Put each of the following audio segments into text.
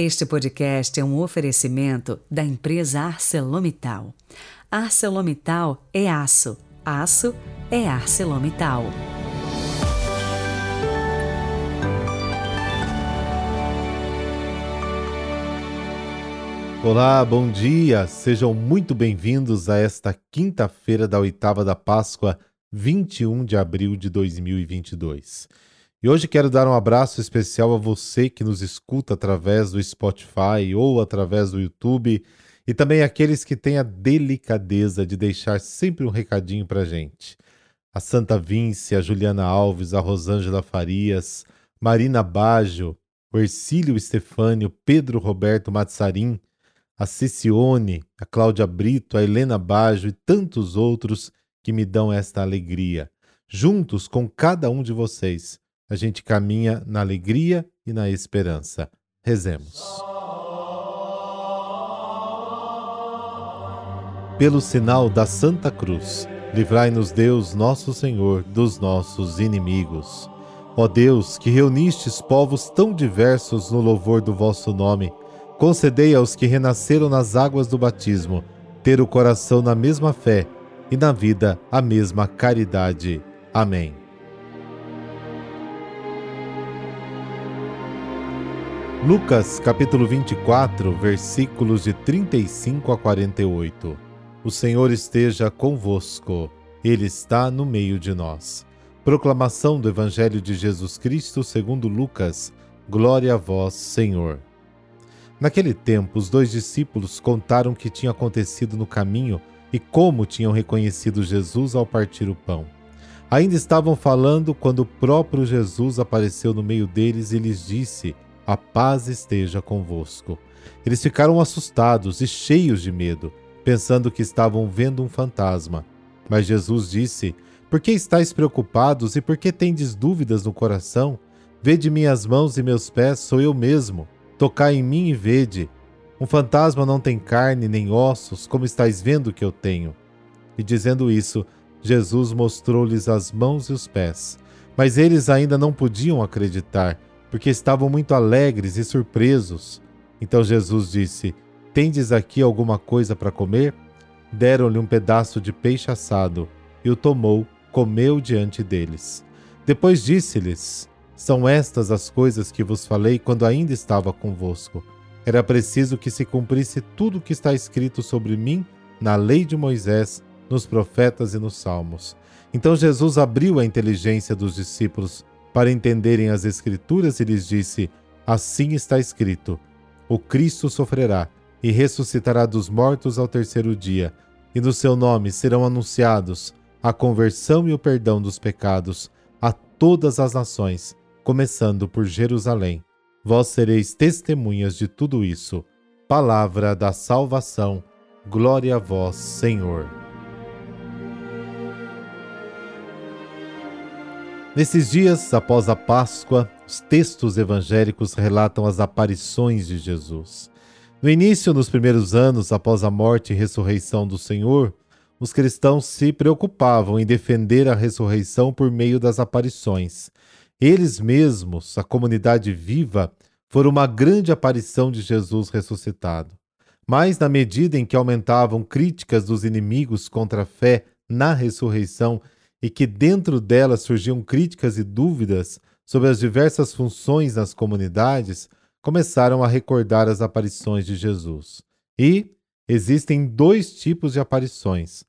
Este podcast é um oferecimento da empresa ArcelorMittal. ArcelorMittal é aço, aço é ArcelorMittal. Olá, bom dia! Sejam muito bem-vindos a esta quinta-feira da oitava da Páscoa, 21 de abril de 2022. E hoje quero dar um abraço especial a você que nos escuta através do Spotify ou através do YouTube e também aqueles que têm a delicadeza de deixar sempre um recadinho para gente. A Santa Vince, a Juliana Alves, a Rosângela Farias, Marina Baggio, o Ercílio Stefânio, Pedro Roberto Mazzarin, a Cicione, a Cláudia Brito, a Helena Baggio e tantos outros que me dão esta alegria. Juntos com cada um de vocês, a gente caminha na alegria e na esperança. Rezemos. Pelo sinal da Santa Cruz, livrai-nos Deus, nosso Senhor, dos nossos inimigos. Ó Deus, que reunistes povos tão diversos no louvor do vosso nome, concedei aos que renasceram nas águas do batismo ter o coração na mesma fé e na vida a mesma caridade. Amém. Lucas capítulo 24, versículos de 35 a 48. O Senhor esteja convosco, Ele está no meio de nós. Proclamação do Evangelho de Jesus Cristo segundo Lucas. Glória a vós, Senhor. Naquele tempo, os dois discípulos contaram o que tinha acontecido no caminho e como tinham reconhecido Jesus ao partir o pão. Ainda estavam falando quando o próprio Jesus apareceu no meio deles e lhes disse: a paz esteja convosco. Eles ficaram assustados e cheios de medo, pensando que estavam vendo um fantasma. Mas Jesus disse: Por que estáis preocupados e por que tendes dúvidas no coração? Vede minhas mãos e meus pés, sou eu mesmo. Tocai em mim e vede. Um fantasma não tem carne nem ossos, como estáis vendo que eu tenho. E dizendo isso, Jesus mostrou-lhes as mãos e os pés. Mas eles ainda não podiam acreditar porque estavam muito alegres e surpresos. Então Jesus disse: Tendes aqui alguma coisa para comer? Deram-lhe um pedaço de peixe assado, e o tomou, comeu diante deles. Depois disse-lhes: São estas as coisas que vos falei quando ainda estava convosco. Era preciso que se cumprisse tudo o que está escrito sobre mim na lei de Moisés, nos profetas e nos salmos. Então Jesus abriu a inteligência dos discípulos para entenderem as Escrituras e lhes disse: Assim está escrito: O Cristo sofrerá e ressuscitará dos mortos ao terceiro dia, e no seu nome serão anunciados a conversão e o perdão dos pecados a todas as nações, começando por Jerusalém. Vós sereis testemunhas de tudo isso. Palavra da salvação. Glória a vós, Senhor. Nesses dias, após a Páscoa, os textos evangélicos relatam as aparições de Jesus. No início, nos primeiros anos após a morte e ressurreição do Senhor, os cristãos se preocupavam em defender a ressurreição por meio das aparições. Eles mesmos, a comunidade viva, foram uma grande aparição de Jesus ressuscitado. Mas, na medida em que aumentavam críticas dos inimigos contra a fé na ressurreição e que dentro dela surgiam críticas e dúvidas sobre as diversas funções nas comunidades, começaram a recordar as aparições de Jesus. E existem dois tipos de aparições: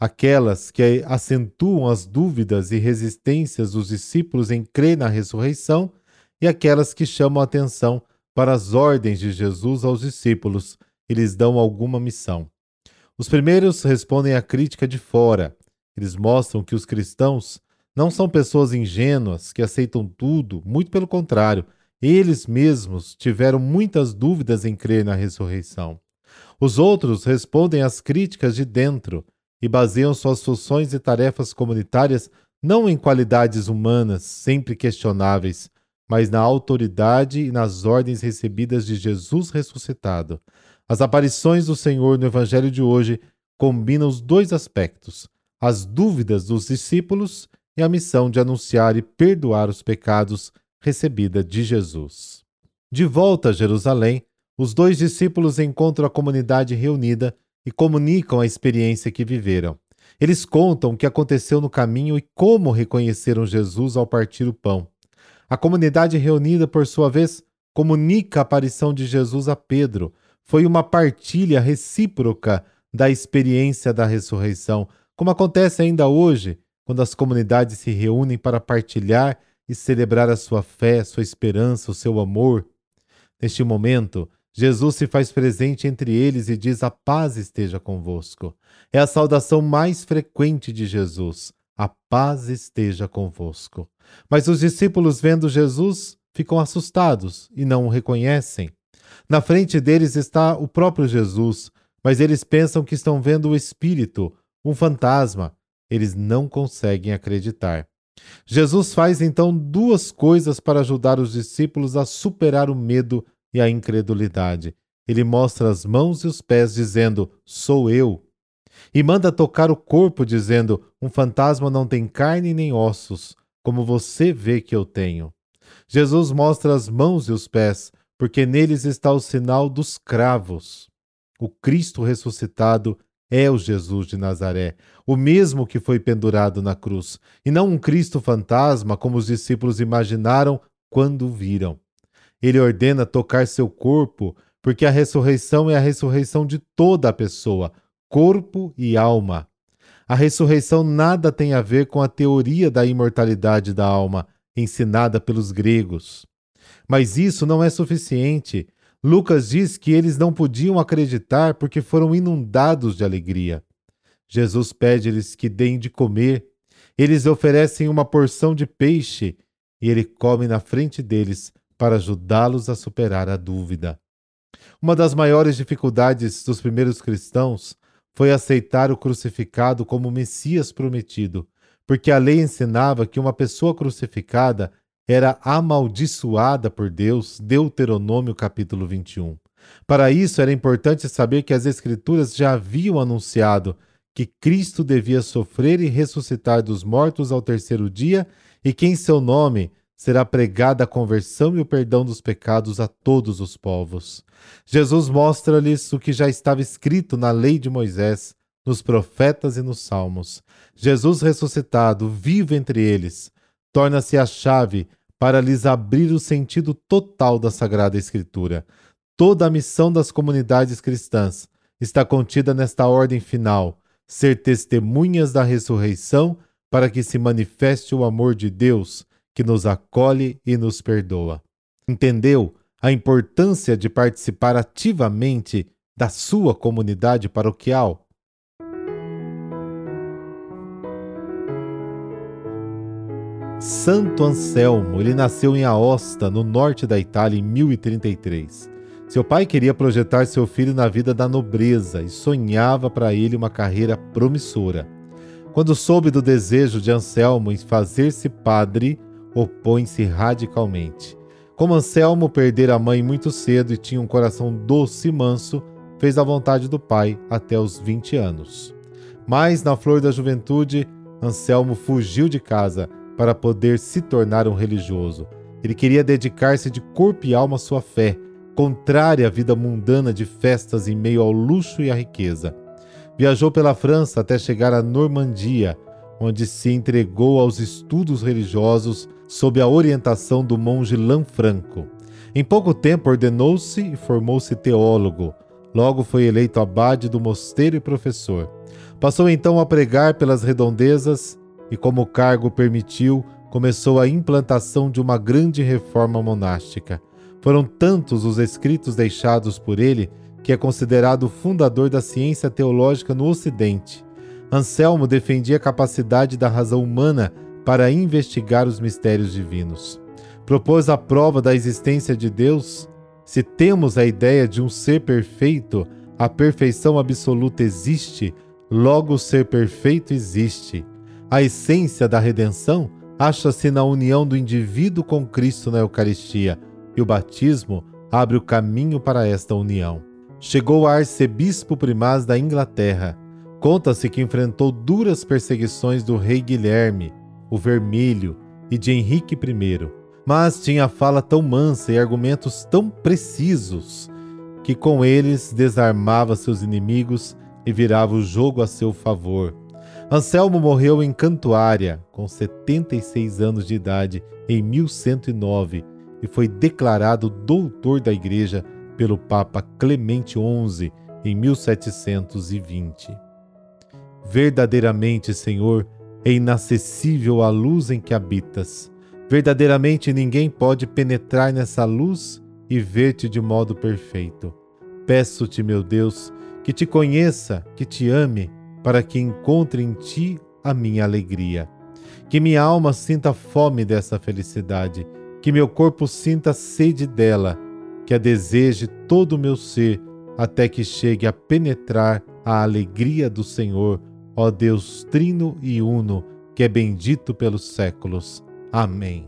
aquelas que acentuam as dúvidas e resistências dos discípulos em crer na ressurreição, e aquelas que chamam a atenção para as ordens de Jesus aos discípulos e lhes dão alguma missão. Os primeiros respondem à crítica de fora, eles mostram que os cristãos não são pessoas ingênuas que aceitam tudo, muito pelo contrário, eles mesmos tiveram muitas dúvidas em crer na ressurreição. Os outros respondem às críticas de dentro e baseiam suas funções e tarefas comunitárias não em qualidades humanas, sempre questionáveis, mas na autoridade e nas ordens recebidas de Jesus ressuscitado. As aparições do Senhor no Evangelho de hoje combinam os dois aspectos: as dúvidas dos discípulos e a missão de anunciar e perdoar os pecados recebida de Jesus. De volta a Jerusalém, os dois discípulos encontram a comunidade reunida e comunicam a experiência que viveram. Eles contam o que aconteceu no caminho e como reconheceram Jesus ao partir o pão. A comunidade reunida, por sua vez, comunica a aparição de Jesus a Pedro. Foi uma partilha recíproca da experiência da ressurreição, como acontece ainda hoje, quando as comunidades se reúnem para partilhar e celebrar a sua fé, sua esperança, o seu amor. Neste momento, Jesus se faz presente entre eles e diz: A paz esteja convosco. É a saudação mais frequente de Jesus. A paz esteja convosco. Mas os discípulos, vendo Jesus, ficam assustados e não o reconhecem. Na frente deles está o próprio Jesus, mas eles pensam que estão vendo o Espírito, um fantasma. Eles não conseguem acreditar. Jesus faz então duas coisas para ajudar os discípulos a superar o medo e a incredulidade. Ele mostra as mãos e os pés, dizendo: Sou eu. E manda tocar o corpo, dizendo: Um fantasma não tem carne nem ossos, como você vê que eu tenho. Jesus mostra as mãos e os pés, porque neles está o sinal dos cravos. O Cristo ressuscitado é o Jesus de Nazaré, o mesmo que foi pendurado na cruz, e não um Cristo fantasma como os discípulos imaginaram quando o viram. Ele ordena tocar seu corpo, porque a ressurreição é a ressurreição de toda a pessoa, corpo e alma. A ressurreição nada tem a ver com a teoria da imortalidade da alma, ensinada pelos gregos. Mas isso não é suficiente. Lucas diz que eles não podiam acreditar porque foram inundados de alegria. Jesus pede-lhes que deem de comer. Eles oferecem uma porção de peixe e ele come na frente deles para ajudá-los a superar a dúvida. Uma das maiores dificuldades dos primeiros cristãos foi aceitar o crucificado como o Messias prometido, porque a lei ensinava que uma pessoa crucificada era amaldiçoada por Deus, Deuteronômio capítulo 21. Para isso era importante saber que as Escrituras já haviam anunciado que Cristo devia sofrer e ressuscitar dos mortos ao terceiro dia e que em seu nome será pregada a conversão e o perdão dos pecados a todos os povos. Jesus mostra-lhes o que já estava escrito na lei de Moisés, nos profetas e nos salmos. Jesus ressuscitado, vivo entre eles, torna-se a chave para lhes abrir o sentido total da Sagrada Escritura. Toda a missão das comunidades cristãs está contida nesta ordem final: ser testemunhas da ressurreição para que se manifeste o amor de Deus que nos acolhe e nos perdoa. Entendeu a importância de participar ativamente da sua comunidade paroquial? Santo Anselmo, ele nasceu em Aosta, no norte da Itália, em 1033. Seu pai queria projetar seu filho na vida da nobreza e sonhava para ele uma carreira promissora. Quando soube do desejo de Anselmo em fazer-se padre, opõe-se radicalmente. Como Anselmo perdera a mãe muito cedo e tinha um coração doce e manso, fez a vontade do pai até os 20 anos. Mas, na flor da juventude, Anselmo fugiu de casa para poder se tornar um religioso. Ele queria dedicar-se de corpo e alma à sua fé, contrária à vida mundana de festas em meio ao luxo e à riqueza. Viajou pela França até chegar à Normandia, onde se entregou aos estudos religiosos sob a orientação do monge Lanfranco. Em pouco tempo ordenou-se e formou-se teólogo. Logo foi eleito abade do mosteiro e professor. Passou então a pregar pelas redondezas e, como o cargo permitiu, começou a implantação de uma grande reforma monástica. Foram tantos os escritos deixados por ele que é considerado o fundador da ciência teológica no Ocidente. Anselmo defendia a capacidade da razão humana para investigar os mistérios divinos. Propôs a prova da existência de Deus. Se temos a ideia de um ser perfeito, a perfeição absoluta existe, logo o ser perfeito existe. A essência da redenção acha-se na união do indivíduo com Cristo na Eucaristia, e o batismo abre o caminho para esta união. Chegou a arcebispo primaz da Inglaterra Conta-se que enfrentou duras perseguições do rei Guilherme, o Vermelho, e de Henrique I, mas tinha fala tão mansa e argumentos tão precisos que com eles desarmava seus inimigos e virava o jogo a seu favor. Anselmo morreu em Cantuária, com 76 anos de idade, em 1109, e foi declarado doutor da Igreja pelo Papa Clemente XI em 1720. Verdadeiramente, Senhor, é inacessível a luz em que habitas. Verdadeiramente ninguém pode penetrar nessa luz e ver-te de modo perfeito. Peço-te, meu Deus, que te conheça, que te ame, para que encontre em ti a minha alegria. Que minha alma sinta fome dessa felicidade, que meu corpo sinta sede dela, que a deseje todo o meu ser, até que chegue a penetrar a alegria do Senhor ó Deus Trino e Uno, que é bendito pelos séculos. Amém.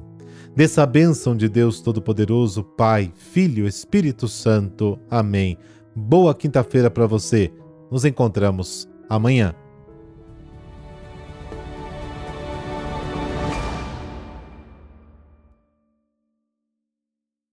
Dessa bênção de Deus Todo-Poderoso, Pai, Filho, Espírito Santo. Amém. Boa quinta-feira para você. Nos encontramos amanhã.